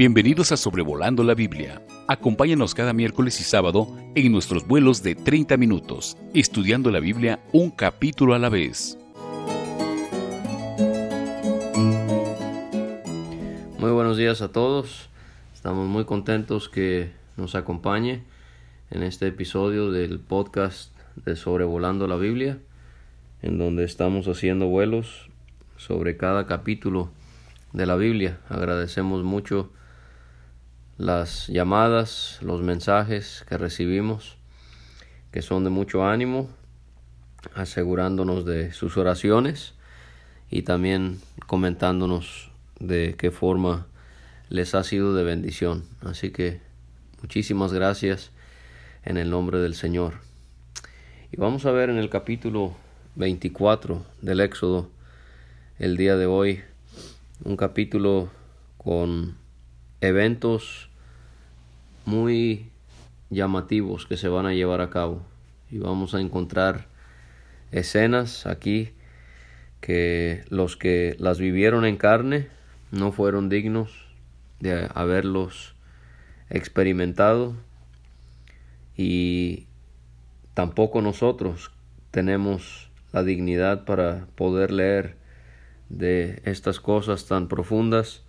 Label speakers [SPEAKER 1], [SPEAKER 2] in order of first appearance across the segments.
[SPEAKER 1] Bienvenidos a Sobrevolando la Biblia. Acompáñanos cada miércoles y sábado en nuestros vuelos de 30 minutos, estudiando la Biblia un capítulo a la vez.
[SPEAKER 2] Muy buenos días a todos. Estamos muy contentos que nos acompañe en este episodio del podcast de Sobrevolando la Biblia, en donde estamos haciendo vuelos sobre cada capítulo de la Biblia. Agradecemos mucho las llamadas, los mensajes que recibimos, que son de mucho ánimo, asegurándonos de sus oraciones y también comentándonos de qué forma les ha sido de bendición. Así que muchísimas gracias en el nombre del Señor. Y vamos a ver en el capítulo 24 del Éxodo el día de hoy, un capítulo con eventos muy llamativos que se van a llevar a cabo. Y vamos a encontrar escenas aquí que los que las vivieron en carne no fueron dignos de haberlos experimentado. Y tampoco nosotros tenemos la dignidad para poder leer de estas cosas tan profundas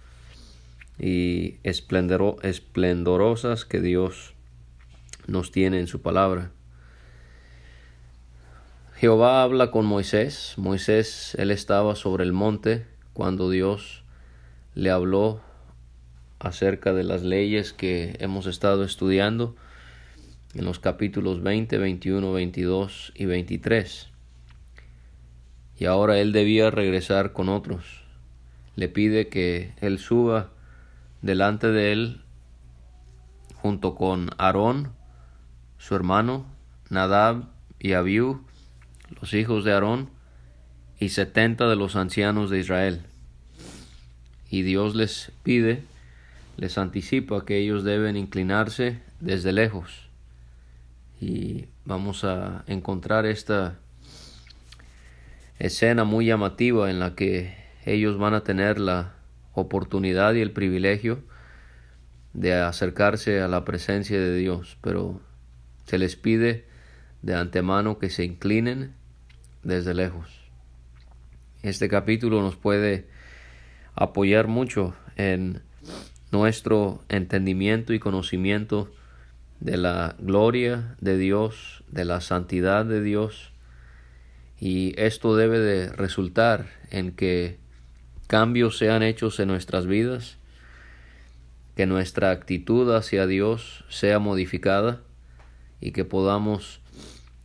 [SPEAKER 2] y esplendorosas que Dios nos tiene en su palabra. Jehová habla con Moisés. Moisés, él estaba sobre el monte cuando Dios le habló acerca de las leyes que hemos estado estudiando en los capítulos 20, 21, 22 y 23. Y ahora él debía regresar con otros. Le pide que él suba delante de él, junto con Aarón, su hermano, Nadab y Abiú, los hijos de Aarón, y setenta de los ancianos de Israel. Y Dios les pide, les anticipa que ellos deben inclinarse desde lejos. Y vamos a encontrar esta escena muy llamativa en la que ellos van a tener la oportunidad y el privilegio de acercarse a la presencia de Dios, pero se les pide de antemano que se inclinen desde lejos. Este capítulo nos puede apoyar mucho en nuestro entendimiento y conocimiento de la gloria de Dios, de la santidad de Dios, y esto debe de resultar en que cambios sean hechos en nuestras vidas, que nuestra actitud hacia Dios sea modificada y que podamos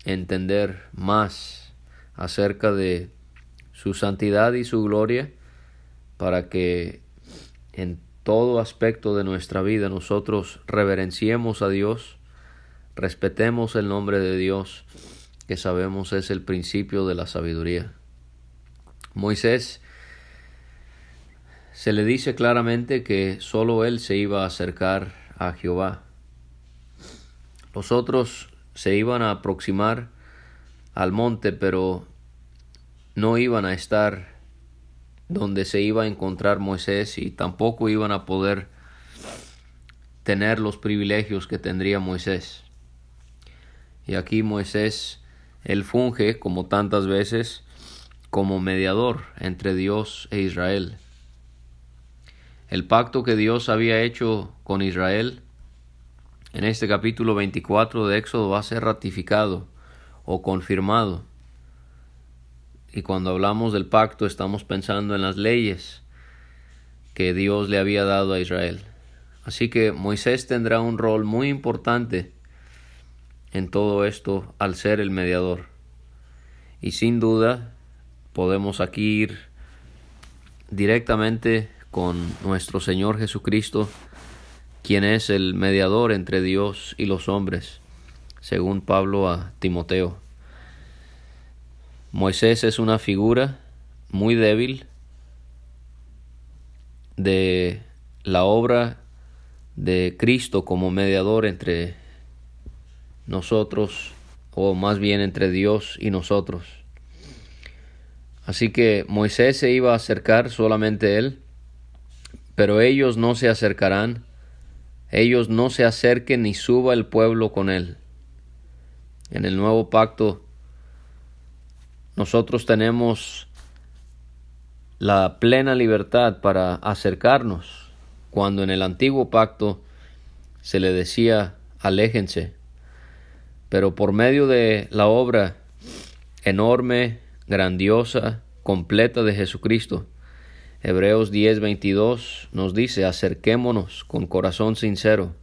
[SPEAKER 2] entender más acerca de su santidad y su gloria para que en todo aspecto de nuestra vida nosotros reverenciemos a Dios, respetemos el nombre de Dios, que sabemos es el principio de la sabiduría. Moisés se le dice claramente que sólo él se iba a acercar a Jehová. Los otros se iban a aproximar al monte, pero no iban a estar donde se iba a encontrar Moisés y tampoco iban a poder tener los privilegios que tendría Moisés. Y aquí Moisés, él funge, como tantas veces, como mediador entre Dios e Israel. El pacto que Dios había hecho con Israel en este capítulo 24 de Éxodo va a ser ratificado o confirmado. Y cuando hablamos del pacto estamos pensando en las leyes que Dios le había dado a Israel. Así que Moisés tendrá un rol muy importante en todo esto al ser el mediador. Y sin duda podemos aquí ir directamente con nuestro Señor Jesucristo, quien es el mediador entre Dios y los hombres, según Pablo a Timoteo. Moisés es una figura muy débil de la obra de Cristo como mediador entre nosotros, o más bien entre Dios y nosotros. Así que Moisés se iba a acercar solamente él pero ellos no se acercarán, ellos no se acerquen ni suba el pueblo con él. En el nuevo pacto nosotros tenemos la plena libertad para acercarnos, cuando en el antiguo pacto se le decía aléjense, pero por medio de la obra enorme, grandiosa, completa de Jesucristo, Hebreos 10:22 nos dice, acerquémonos con corazón sincero,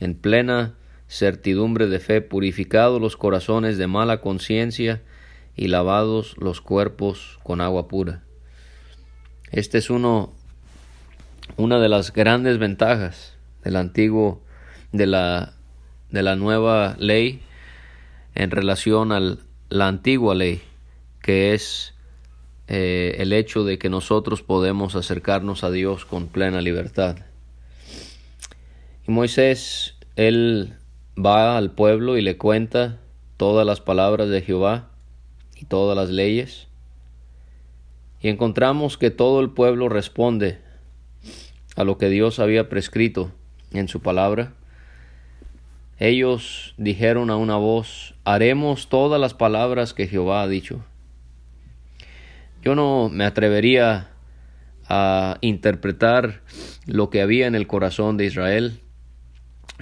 [SPEAKER 2] en plena certidumbre de fe, purificados los corazones de mala conciencia y lavados los cuerpos con agua pura. Este es uno, una de las grandes ventajas del antiguo, de la, de la nueva ley en relación a la antigua ley, que es eh, el hecho de que nosotros podemos acercarnos a Dios con plena libertad. Y Moisés, él va al pueblo y le cuenta todas las palabras de Jehová y todas las leyes. Y encontramos que todo el pueblo responde a lo que Dios había prescrito en su palabra. Ellos dijeron a una voz, haremos todas las palabras que Jehová ha dicho. Yo no me atrevería a interpretar lo que había en el corazón de Israel.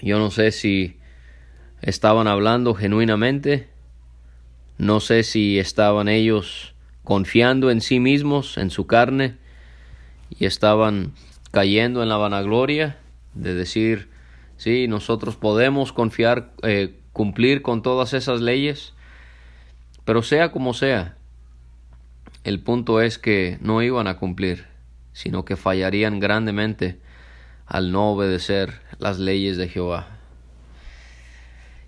[SPEAKER 2] Yo no sé si estaban hablando genuinamente, no sé si estaban ellos confiando en sí mismos, en su carne, y estaban cayendo en la vanagloria de decir, sí, nosotros podemos confiar, eh, cumplir con todas esas leyes, pero sea como sea, el punto es que no iban a cumplir, sino que fallarían grandemente al no obedecer las leyes de Jehová.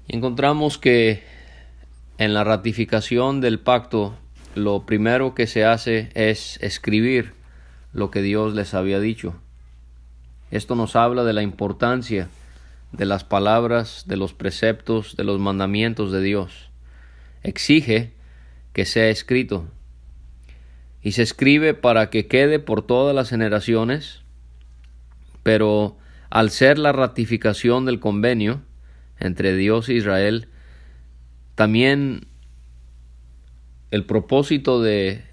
[SPEAKER 2] Y encontramos que en la ratificación del pacto lo primero que se hace es escribir lo que Dios les había dicho. Esto nos habla de la importancia de las palabras, de los preceptos, de los mandamientos de Dios. Exige que sea escrito y se escribe para que quede por todas las generaciones, pero al ser la ratificación del convenio entre Dios e Israel, también el propósito de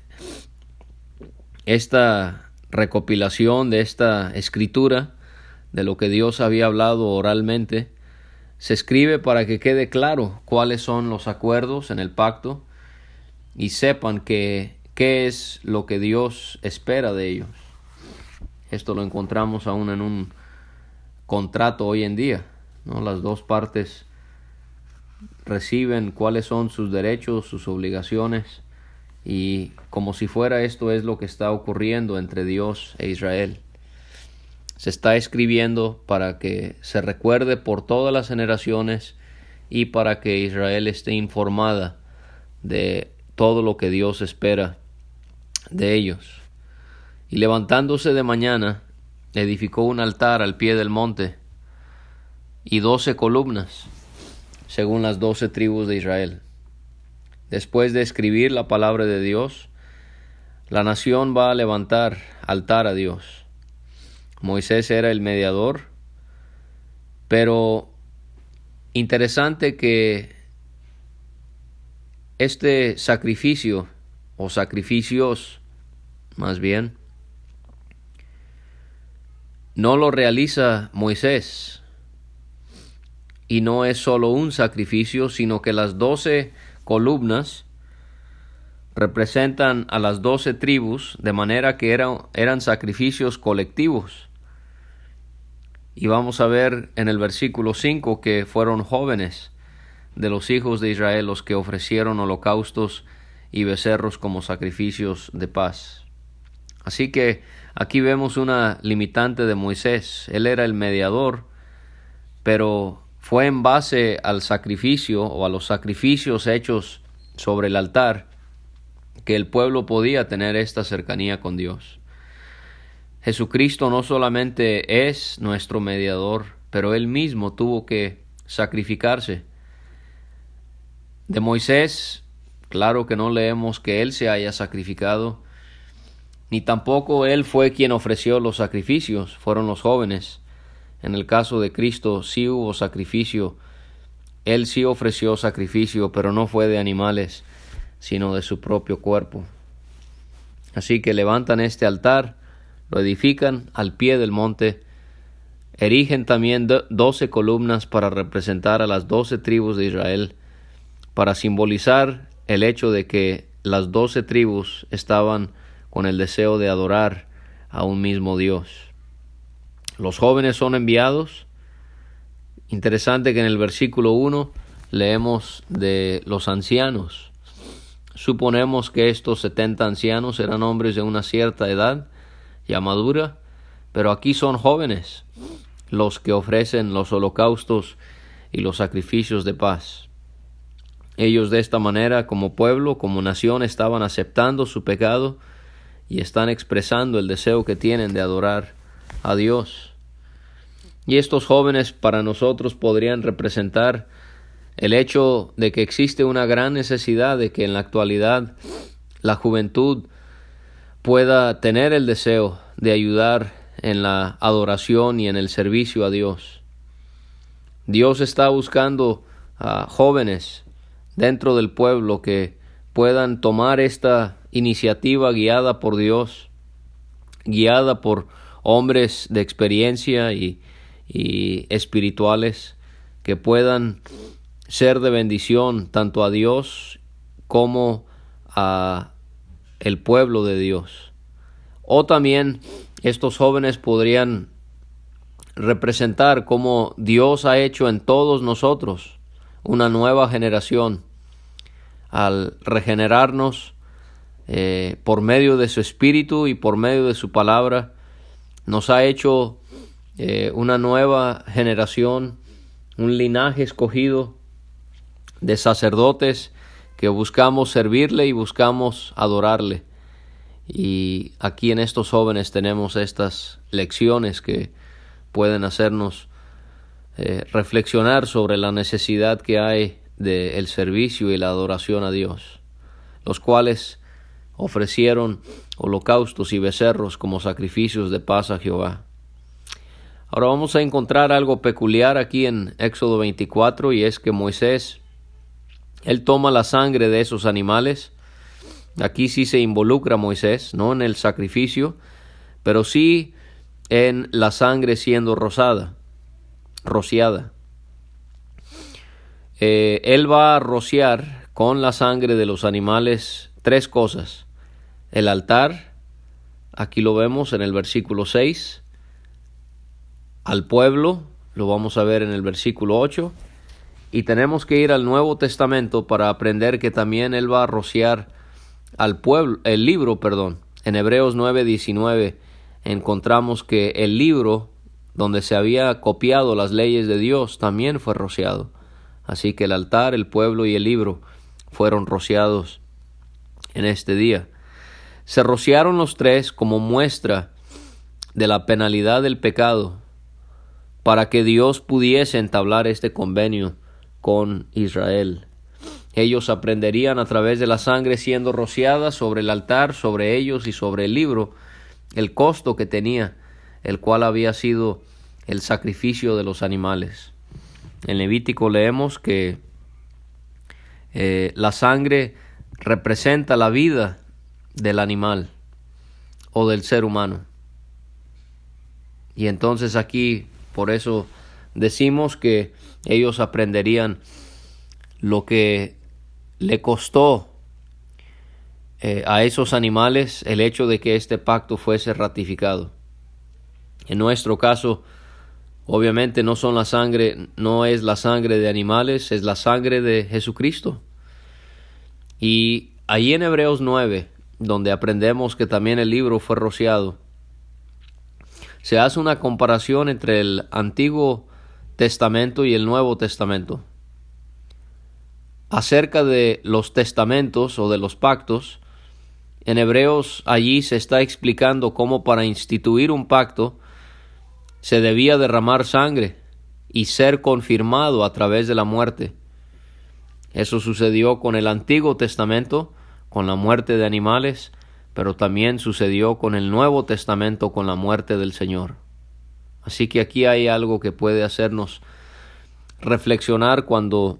[SPEAKER 2] esta recopilación, de esta escritura, de lo que Dios había hablado oralmente, se escribe para que quede claro cuáles son los acuerdos en el pacto y sepan que qué es lo que Dios espera de ellos. Esto lo encontramos aún en un contrato hoy en día. ¿no? Las dos partes reciben cuáles son sus derechos, sus obligaciones y como si fuera esto es lo que está ocurriendo entre Dios e Israel. Se está escribiendo para que se recuerde por todas las generaciones y para que Israel esté informada de todo lo que Dios espera de ellos. Y levantándose de mañana, edificó un altar al pie del monte y doce columnas, según las doce tribus de Israel. Después de escribir la palabra de Dios, la nación va a levantar altar a Dios. Moisés era el mediador, pero interesante que este sacrificio o sacrificios más bien, no lo realiza Moisés. Y no es solo un sacrificio, sino que las doce columnas representan a las doce tribus, de manera que eran, eran sacrificios colectivos. Y vamos a ver en el versículo 5 que fueron jóvenes de los hijos de Israel los que ofrecieron holocaustos y becerros como sacrificios de paz. Así que aquí vemos una limitante de Moisés. Él era el mediador, pero fue en base al sacrificio o a los sacrificios hechos sobre el altar que el pueblo podía tener esta cercanía con Dios. Jesucristo no solamente es nuestro mediador, pero él mismo tuvo que sacrificarse. De Moisés, claro que no leemos que él se haya sacrificado, ni tampoco Él fue quien ofreció los sacrificios, fueron los jóvenes. En el caso de Cristo sí hubo sacrificio, Él sí ofreció sacrificio, pero no fue de animales, sino de su propio cuerpo. Así que levantan este altar, lo edifican al pie del monte, erigen también doce columnas para representar a las doce tribus de Israel, para simbolizar el hecho de que las doce tribus estaban con el deseo de adorar a un mismo Dios. Los jóvenes son enviados. Interesante que en el versículo 1 leemos de los ancianos. Suponemos que estos setenta ancianos eran hombres de una cierta edad, ya madura, pero aquí son jóvenes los que ofrecen los holocaustos y los sacrificios de paz. Ellos de esta manera, como pueblo, como nación, estaban aceptando su pecado y están expresando el deseo que tienen de adorar a Dios. Y estos jóvenes para nosotros podrían representar el hecho de que existe una gran necesidad de que en la actualidad la juventud pueda tener el deseo de ayudar en la adoración y en el servicio a Dios. Dios está buscando a jóvenes dentro del pueblo que puedan tomar esta iniciativa guiada por Dios, guiada por hombres de experiencia y, espirituales que puedan ser de bendición tanto a Dios como a el pueblo de Dios. O también estos jóvenes podrían representar como Dios ha hecho en todos nosotros una nueva generación al regenerarnos eh, por medio de su espíritu y por medio de su palabra, nos ha hecho eh, una nueva generación, un linaje escogido de sacerdotes que buscamos servirle y buscamos adorarle. Y aquí en estos jóvenes tenemos estas lecciones que pueden hacernos eh, reflexionar sobre la necesidad que hay del servicio y la adoración a Dios, los cuales ofrecieron holocaustos y becerros como sacrificios de paz a Jehová. Ahora vamos a encontrar algo peculiar aquí en Éxodo 24 y es que Moisés, él toma la sangre de esos animales, aquí sí se involucra Moisés, no en el sacrificio, pero sí en la sangre siendo rosada, rociada. Eh, él va a rociar con la sangre de los animales tres cosas. El altar, aquí lo vemos en el versículo 6. Al pueblo, lo vamos a ver en el versículo 8. Y tenemos que ir al Nuevo Testamento para aprender que también Él va a rociar al pueblo, el libro, perdón. En Hebreos 9:19 encontramos que el libro donde se había copiado las leyes de Dios también fue rociado. Así que el altar, el pueblo y el libro fueron rociados en este día. Se rociaron los tres como muestra de la penalidad del pecado para que Dios pudiese entablar este convenio con Israel. Ellos aprenderían a través de la sangre siendo rociada sobre el altar, sobre ellos y sobre el libro, el costo que tenía, el cual había sido el sacrificio de los animales. En Levítico leemos que eh, la sangre representa la vida del animal o del ser humano. Y entonces aquí, por eso decimos que ellos aprenderían lo que le costó eh, a esos animales el hecho de que este pacto fuese ratificado. En nuestro caso, Obviamente no son la sangre, no es la sangre de animales, es la sangre de Jesucristo. Y ahí en Hebreos 9, donde aprendemos que también el libro fue rociado, se hace una comparación entre el Antiguo Testamento y el Nuevo Testamento. Acerca de los testamentos o de los pactos, en Hebreos allí se está explicando cómo para instituir un pacto se debía derramar sangre y ser confirmado a través de la muerte. Eso sucedió con el Antiguo Testamento, con la muerte de animales, pero también sucedió con el Nuevo Testamento con la muerte del Señor. Así que aquí hay algo que puede hacernos reflexionar cuando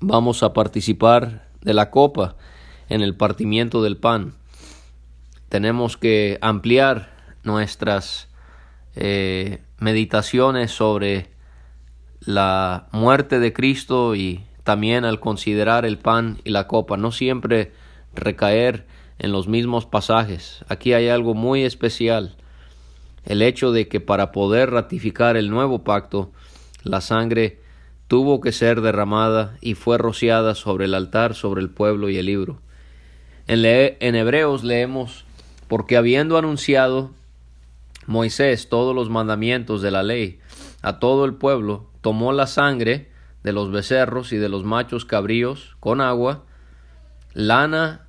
[SPEAKER 2] vamos a participar de la copa en el partimiento del pan. Tenemos que ampliar nuestras eh, meditaciones sobre la muerte de Cristo y también al considerar el pan y la copa, no siempre recaer en los mismos pasajes. Aquí hay algo muy especial, el hecho de que para poder ratificar el nuevo pacto, la sangre tuvo que ser derramada y fue rociada sobre el altar, sobre el pueblo y el libro. En, en Hebreos leemos, porque habiendo anunciado Moisés todos los mandamientos de la ley a todo el pueblo, tomó la sangre de los becerros y de los machos cabríos con agua, lana,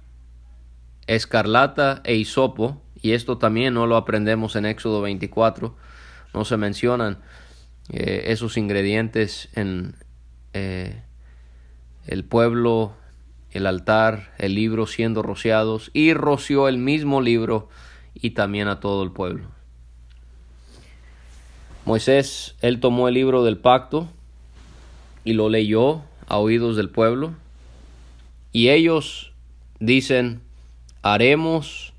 [SPEAKER 2] escarlata e hisopo, y esto también no lo aprendemos en Éxodo 24, no se mencionan eh, esos ingredientes en eh, el pueblo, el altar, el libro siendo rociados, y roció el mismo libro y también a todo el pueblo. Moisés, él tomó el libro del pacto y lo leyó a oídos del pueblo, y ellos dicen, haremos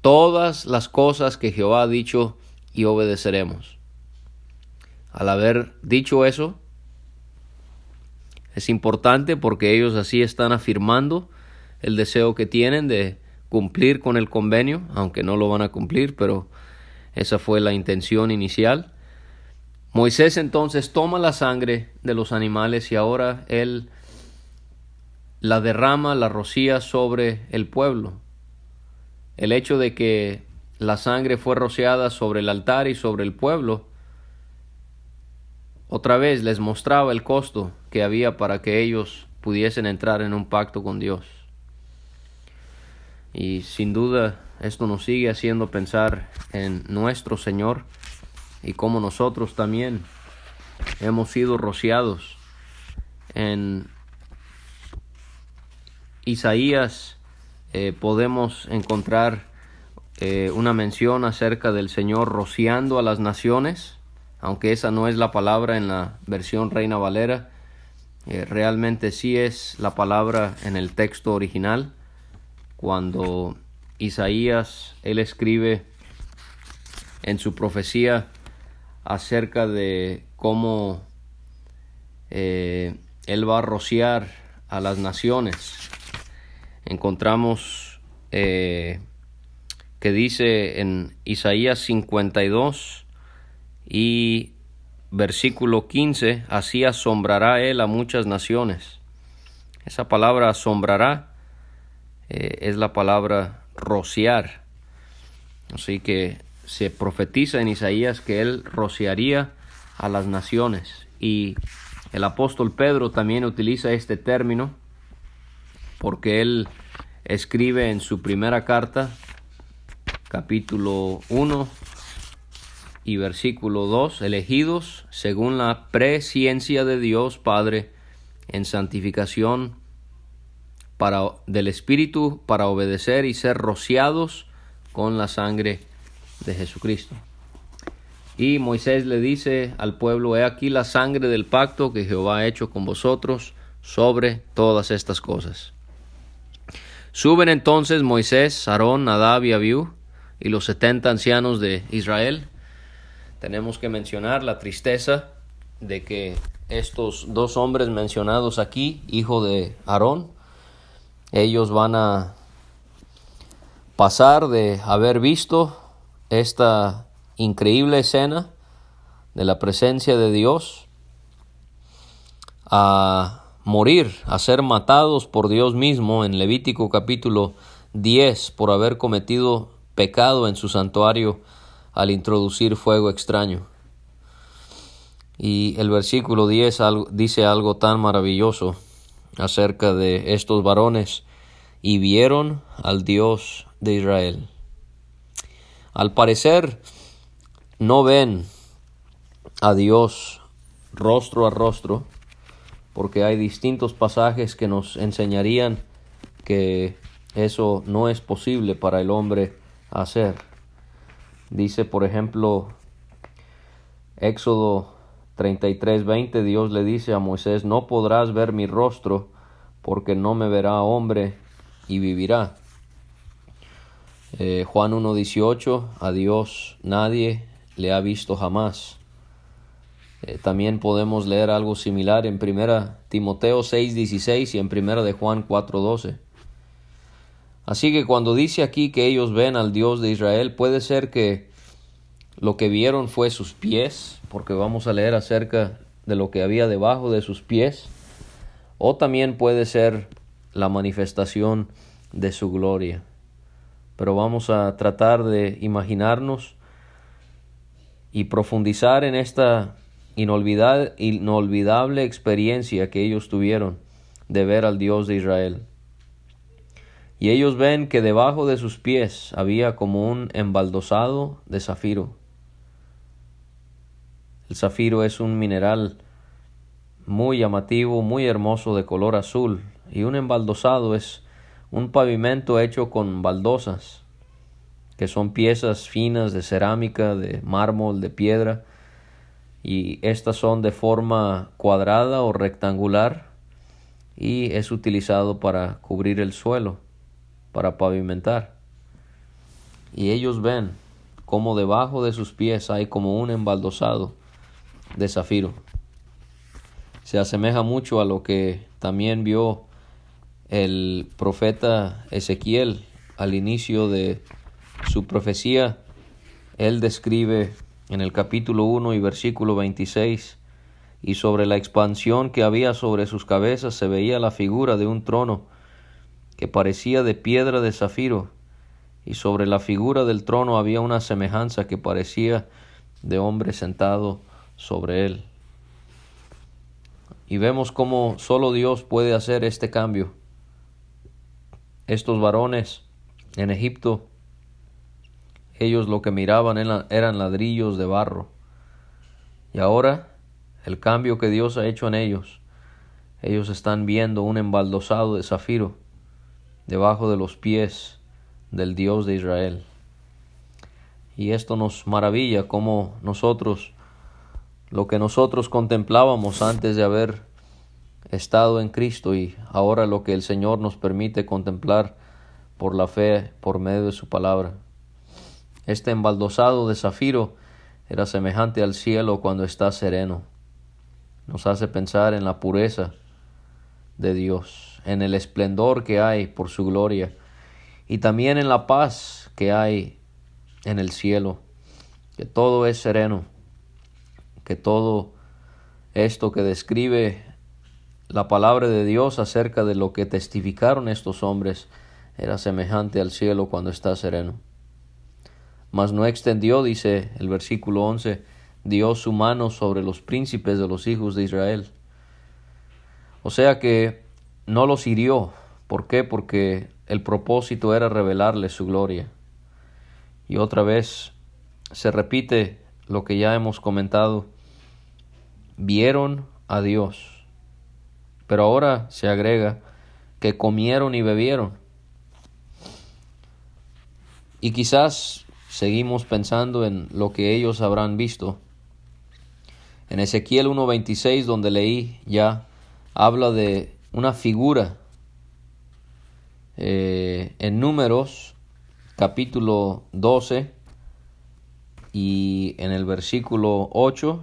[SPEAKER 2] todas las cosas que Jehová ha dicho y obedeceremos. Al haber dicho eso, es importante porque ellos así están afirmando el deseo que tienen de cumplir con el convenio, aunque no lo van a cumplir, pero esa fue la intención inicial. Moisés entonces toma la sangre de los animales y ahora él la derrama, la rocía sobre el pueblo. El hecho de que la sangre fue rociada sobre el altar y sobre el pueblo, otra vez les mostraba el costo que había para que ellos pudiesen entrar en un pacto con Dios. Y sin duda esto nos sigue haciendo pensar en nuestro Señor y cómo nosotros también hemos sido rociados en Isaías eh, podemos encontrar eh, una mención acerca del Señor rociando a las naciones, aunque esa no es la palabra en la versión Reina Valera, eh, realmente sí es la palabra en el texto original, cuando Isaías, él escribe en su profecía acerca de cómo eh, él va a rociar a las naciones. Encontramos eh, que dice en Isaías 52 y versículo 15, así asombrará él a muchas naciones. Esa palabra asombrará eh, es la palabra rociar. Así que se profetiza en Isaías que él rociaría a las naciones. Y el apóstol Pedro también utiliza este término porque él escribe en su primera carta, capítulo 1 y versículo 2, elegidos según la presciencia de Dios Padre en santificación para, del Espíritu para obedecer y ser rociados con la sangre de Jesucristo. Y Moisés le dice al pueblo, he aquí la sangre del pacto que Jehová ha hecho con vosotros sobre todas estas cosas. Suben entonces Moisés, Aarón, Nadab y Abiú y los setenta ancianos de Israel. Tenemos que mencionar la tristeza de que estos dos hombres mencionados aquí, hijo de Aarón, ellos van a pasar de haber visto esta increíble escena de la presencia de Dios a morir, a ser matados por Dios mismo en Levítico capítulo 10 por haber cometido pecado en su santuario al introducir fuego extraño. Y el versículo 10 dice algo tan maravilloso acerca de estos varones y vieron al Dios de Israel. Al parecer no ven a Dios rostro a rostro, porque hay distintos pasajes que nos enseñarían que eso no es posible para el hombre hacer. Dice, por ejemplo, Éxodo 33:20, Dios le dice a Moisés, no podrás ver mi rostro, porque no me verá hombre y vivirá. Eh, Juan 1.18, a Dios nadie le ha visto jamás. Eh, también podemos leer algo similar en 1 Timoteo 6.16 y en 1 de Juan 4.12. Así que cuando dice aquí que ellos ven al Dios de Israel, puede ser que lo que vieron fue sus pies, porque vamos a leer acerca de lo que había debajo de sus pies, o también puede ser la manifestación de su gloria. Pero vamos a tratar de imaginarnos y profundizar en esta inolvidable experiencia que ellos tuvieron de ver al Dios de Israel. Y ellos ven que debajo de sus pies había como un embaldosado de zafiro. El zafiro es un mineral muy llamativo, muy hermoso de color azul, y un embaldosado es un pavimento hecho con baldosas, que son piezas finas de cerámica, de mármol, de piedra, y estas son de forma cuadrada o rectangular y es utilizado para cubrir el suelo, para pavimentar. Y ellos ven como debajo de sus pies hay como un embaldosado de zafiro. Se asemeja mucho a lo que también vio el profeta Ezequiel al inicio de su profecía. Él describe en el capítulo 1 y versículo 26 y sobre la expansión que había sobre sus cabezas se veía la figura de un trono que parecía de piedra de zafiro, y sobre la figura del trono había una semejanza que parecía de hombre sentado sobre él. Y vemos cómo solo Dios puede hacer este cambio. Estos varones en Egipto, ellos lo que miraban eran ladrillos de barro. Y ahora el cambio que Dios ha hecho en ellos, ellos están viendo un embaldosado de zafiro debajo de los pies del Dios de Israel. Y esto nos maravilla como nosotros lo que nosotros contemplábamos antes de haber estado en Cristo y ahora lo que el Señor nos permite contemplar por la fe por medio de su palabra. Este embaldosado de zafiro era semejante al cielo cuando está sereno. Nos hace pensar en la pureza de Dios, en el esplendor que hay por su gloria y también en la paz que hay en el cielo, que todo es sereno que todo esto que describe la palabra de Dios acerca de lo que testificaron estos hombres era semejante al cielo cuando está sereno. Mas no extendió, dice el versículo 11, Dios su mano sobre los príncipes de los hijos de Israel. O sea que no los hirió. ¿Por qué? Porque el propósito era revelarles su gloria. Y otra vez se repite lo que ya hemos comentado vieron a Dios. Pero ahora se agrega que comieron y bebieron. Y quizás seguimos pensando en lo que ellos habrán visto. En Ezequiel 1.26, donde leí ya, habla de una figura. Eh, en números, capítulo 12, y en el versículo 8,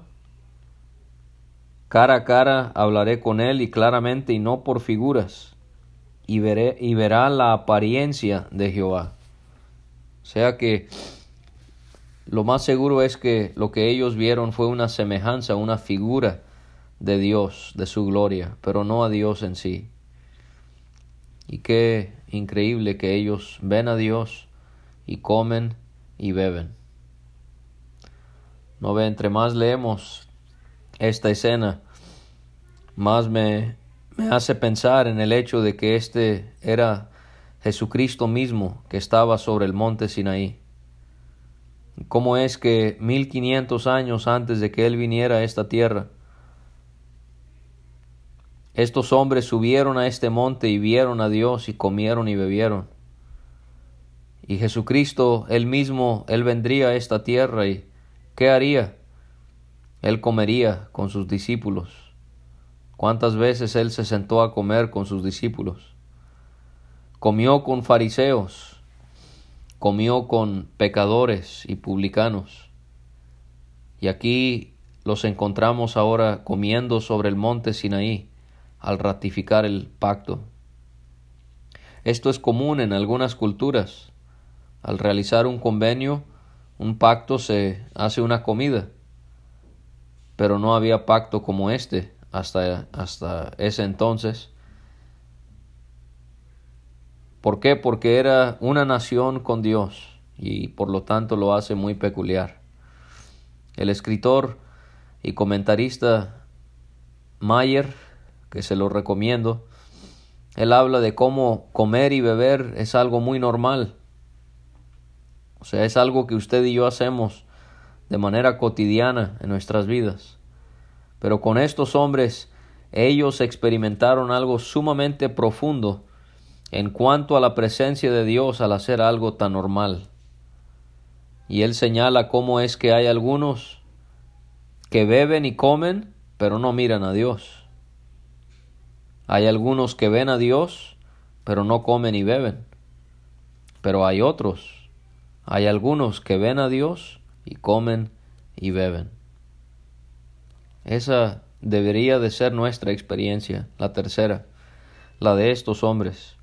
[SPEAKER 2] Cara a cara hablaré con él y claramente y no por figuras, y, veré, y verá la apariencia de Jehová. O sea que lo más seguro es que lo que ellos vieron fue una semejanza, una figura de Dios, de su gloria, pero no a Dios en sí. Y qué increíble que ellos ven a Dios y comen y beben. No ve, entre más leemos esta escena más me, hace pensar en el hecho de que este era Jesucristo mismo que estaba sobre el monte Sinaí. ¿Cómo es que mil quinientos años antes de que Él viniera a esta tierra, estos hombres subieron a este monte y vieron a Dios y comieron y bebieron? Y Jesucristo, Él mismo, Él vendría a esta tierra y ¿qué haría? Él comería con sus discípulos. ¿Cuántas veces Él se sentó a comer con sus discípulos? Comió con fariseos, comió con pecadores y publicanos. Y aquí los encontramos ahora comiendo sobre el monte Sinaí al ratificar el pacto. Esto es común en algunas culturas. Al realizar un convenio, un pacto se hace una comida. Pero no había pacto como este hasta, hasta ese entonces. ¿Por qué? Porque era una nación con Dios y por lo tanto lo hace muy peculiar. El escritor y comentarista Mayer, que se lo recomiendo, él habla de cómo comer y beber es algo muy normal. O sea, es algo que usted y yo hacemos de manera cotidiana en nuestras vidas. Pero con estos hombres, ellos experimentaron algo sumamente profundo en cuanto a la presencia de Dios al hacer algo tan normal. Y él señala cómo es que hay algunos que beben y comen, pero no miran a Dios. Hay algunos que ven a Dios, pero no comen y beben. Pero hay otros, hay algunos que ven a Dios y comen y beben. Esa debería de ser nuestra experiencia, la tercera, la de estos hombres.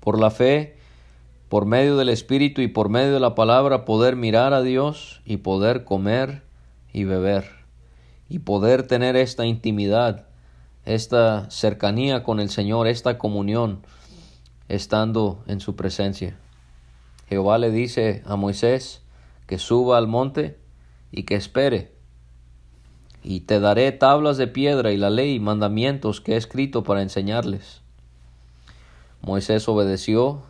[SPEAKER 2] Por la fe, por medio del Espíritu y por medio de la palabra, poder mirar a Dios y poder comer y beber, y poder tener esta intimidad esta cercanía con el Señor, esta comunión, estando en su presencia. Jehová le dice a Moisés que suba al monte y que espere. Y te daré tablas de piedra y la ley y mandamientos que he escrito para enseñarles. Moisés obedeció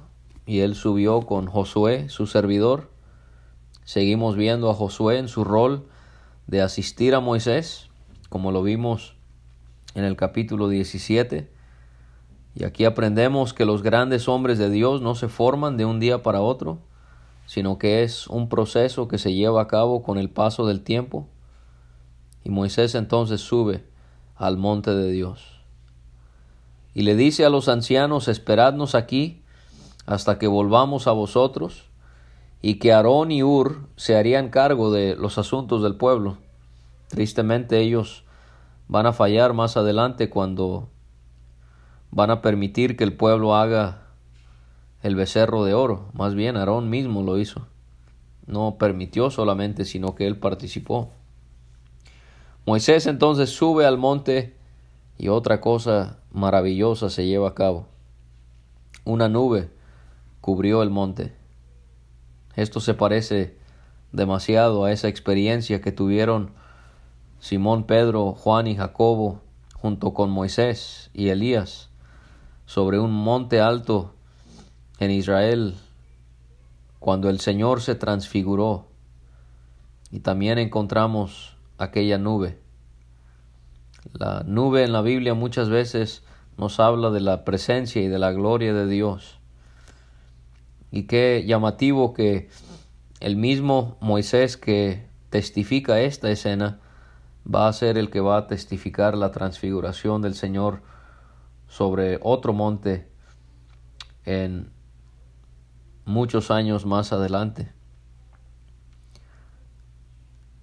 [SPEAKER 2] y él subió con Josué, su servidor. Seguimos viendo a Josué en su rol de asistir a Moisés, como lo vimos en el capítulo 17. Y aquí aprendemos que los grandes hombres de Dios no se forman de un día para otro, sino que es un proceso que se lleva a cabo con el paso del tiempo. Y Moisés entonces sube al monte de Dios. Y le dice a los ancianos, esperadnos aquí hasta que volvamos a vosotros, y que Aarón y Ur se harían cargo de los asuntos del pueblo. Tristemente ellos van a fallar más adelante cuando van a permitir que el pueblo haga el becerro de oro. Más bien Aarón mismo lo hizo. No permitió solamente, sino que él participó. Moisés entonces sube al monte y otra cosa maravillosa se lleva a cabo. Una nube cubrió el monte. Esto se parece demasiado a esa experiencia que tuvieron Simón, Pedro, Juan y Jacobo, junto con Moisés y Elías, sobre un monte alto en Israel, cuando el Señor se transfiguró. Y también encontramos aquella nube. La nube en la Biblia muchas veces nos habla de la presencia y de la gloria de Dios. Y qué llamativo que el mismo Moisés que testifica esta escena va a ser el que va a testificar la transfiguración del Señor sobre otro monte en muchos años más adelante.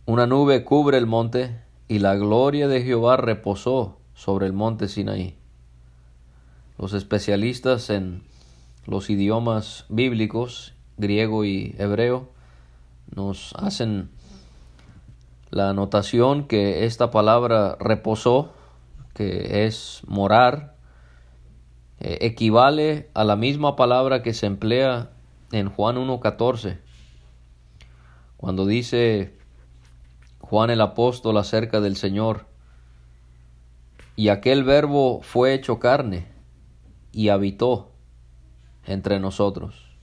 [SPEAKER 2] Una nube cubre el monte y la gloria de Jehová reposó sobre el monte Sinaí. Los especialistas en los idiomas bíblicos, griego y hebreo, nos hacen la anotación que esta palabra reposó, que es morar, eh, equivale a la misma palabra que se emplea en Juan 1.14, cuando dice Juan el apóstol acerca del Señor, y aquel verbo fue hecho carne y habitó entre nosotros,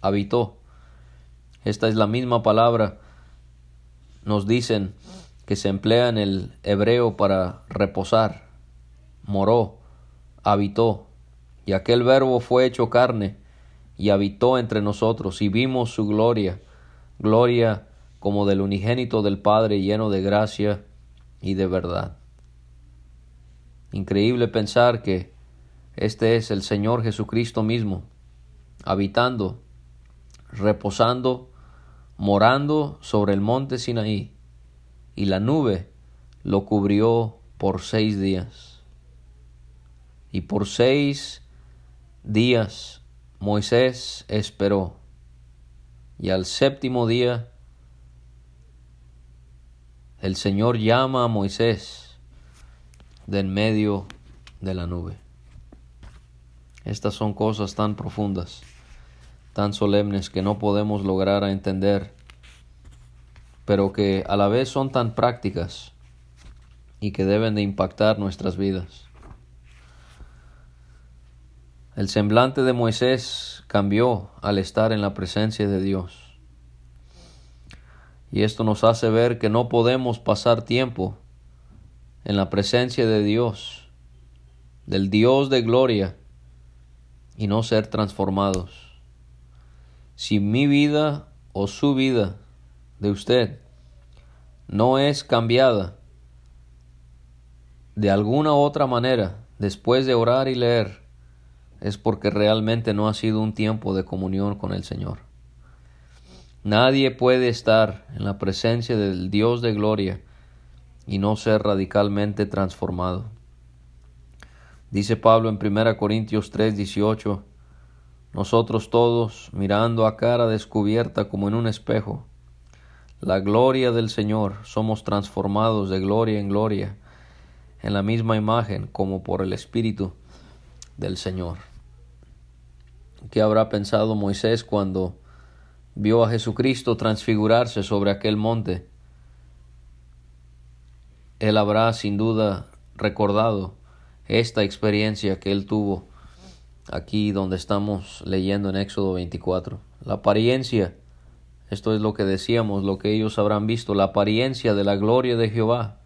[SPEAKER 2] habitó. Esta es la misma palabra nos dicen que se emplea en el hebreo para reposar, moró, habitó, y aquel verbo fue hecho carne y habitó entre nosotros y vimos su gloria, gloria como del unigénito del Padre lleno de gracia y de verdad. Increíble pensar que este es el Señor Jesucristo mismo, habitando, reposando, morando sobre el monte Sinaí, y la nube lo cubrió por seis días. Y por seis días Moisés esperó, y al séptimo día el Señor llama a Moisés de en medio de la nube. Estas son cosas tan profundas, tan solemnes que no podemos lograr a entender, pero que a la vez son tan prácticas y que deben de impactar nuestras vidas. El semblante de Moisés cambió al estar en la presencia de Dios. Y esto nos hace ver que no podemos pasar tiempo en la presencia de Dios, del Dios de gloria, y no ser transformados. Si mi vida o su vida de usted no es cambiada de alguna otra manera después de orar y leer, es porque realmente no ha sido un tiempo de comunión con el Señor. Nadie puede estar en la presencia del Dios de gloria y no ser radicalmente transformado. Dice Pablo en 1 Corintios 3, 18, nosotros todos, mirando a cara descubierta como en un espejo, la gloria del Señor, somos transformados de gloria en gloria, en la misma imagen como por el Espíritu del Señor. ¿Qué habrá pensado Moisés cuando vio a Jesucristo transfigurarse sobre aquel monte? Él habrá sin duda recordado esta experiencia que él tuvo aquí donde estamos leyendo en Éxodo 24. La apariencia, esto es lo que decíamos, lo que ellos habrán visto, la apariencia de la gloria de Jehová.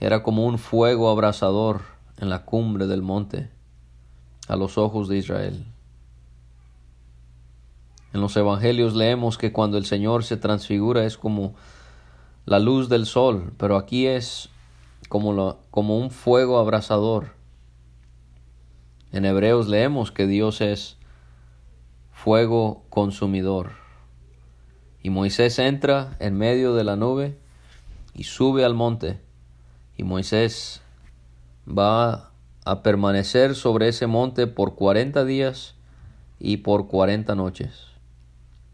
[SPEAKER 2] Era como un fuego abrasador en la cumbre del monte a los ojos de Israel. En los evangelios leemos que cuando el Señor se transfigura es como la luz del sol, pero aquí es como, como un fuego abrasador. En Hebreos leemos que Dios es fuego consumidor. Y Moisés entra en medio de la nube y sube al monte. Y Moisés va a permanecer sobre ese monte por cuarenta días y por cuarenta noches.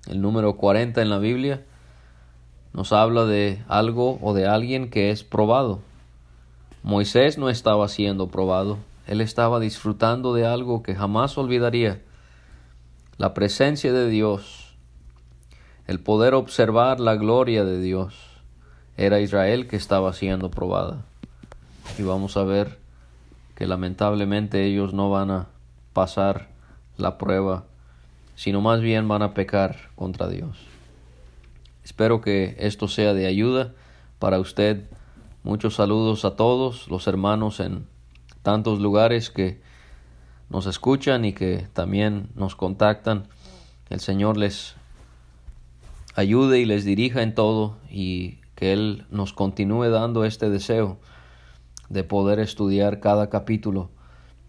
[SPEAKER 2] El número cuarenta en la Biblia nos habla de algo o de alguien que es probado. Moisés no estaba siendo probado, él estaba disfrutando de algo que jamás olvidaría, la presencia de Dios, el poder observar la gloria de Dios. Era Israel que estaba siendo probada. Y vamos a ver que lamentablemente ellos no van a pasar la prueba, sino más bien van a pecar contra Dios. Espero que esto sea de ayuda para usted. Muchos saludos a todos los hermanos en tantos lugares que nos escuchan y que también nos contactan. El Señor les ayude y les dirija en todo y que Él nos continúe dando este deseo de poder estudiar cada capítulo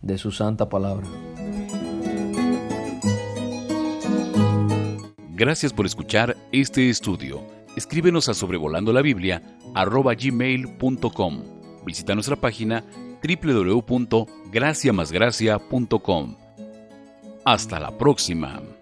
[SPEAKER 2] de su santa palabra.
[SPEAKER 1] Gracias por escuchar este estudio. Escríbenos a sobrevolando la Biblia gmail.com. Visita nuestra página www.graciamasgracia.com. Hasta la próxima.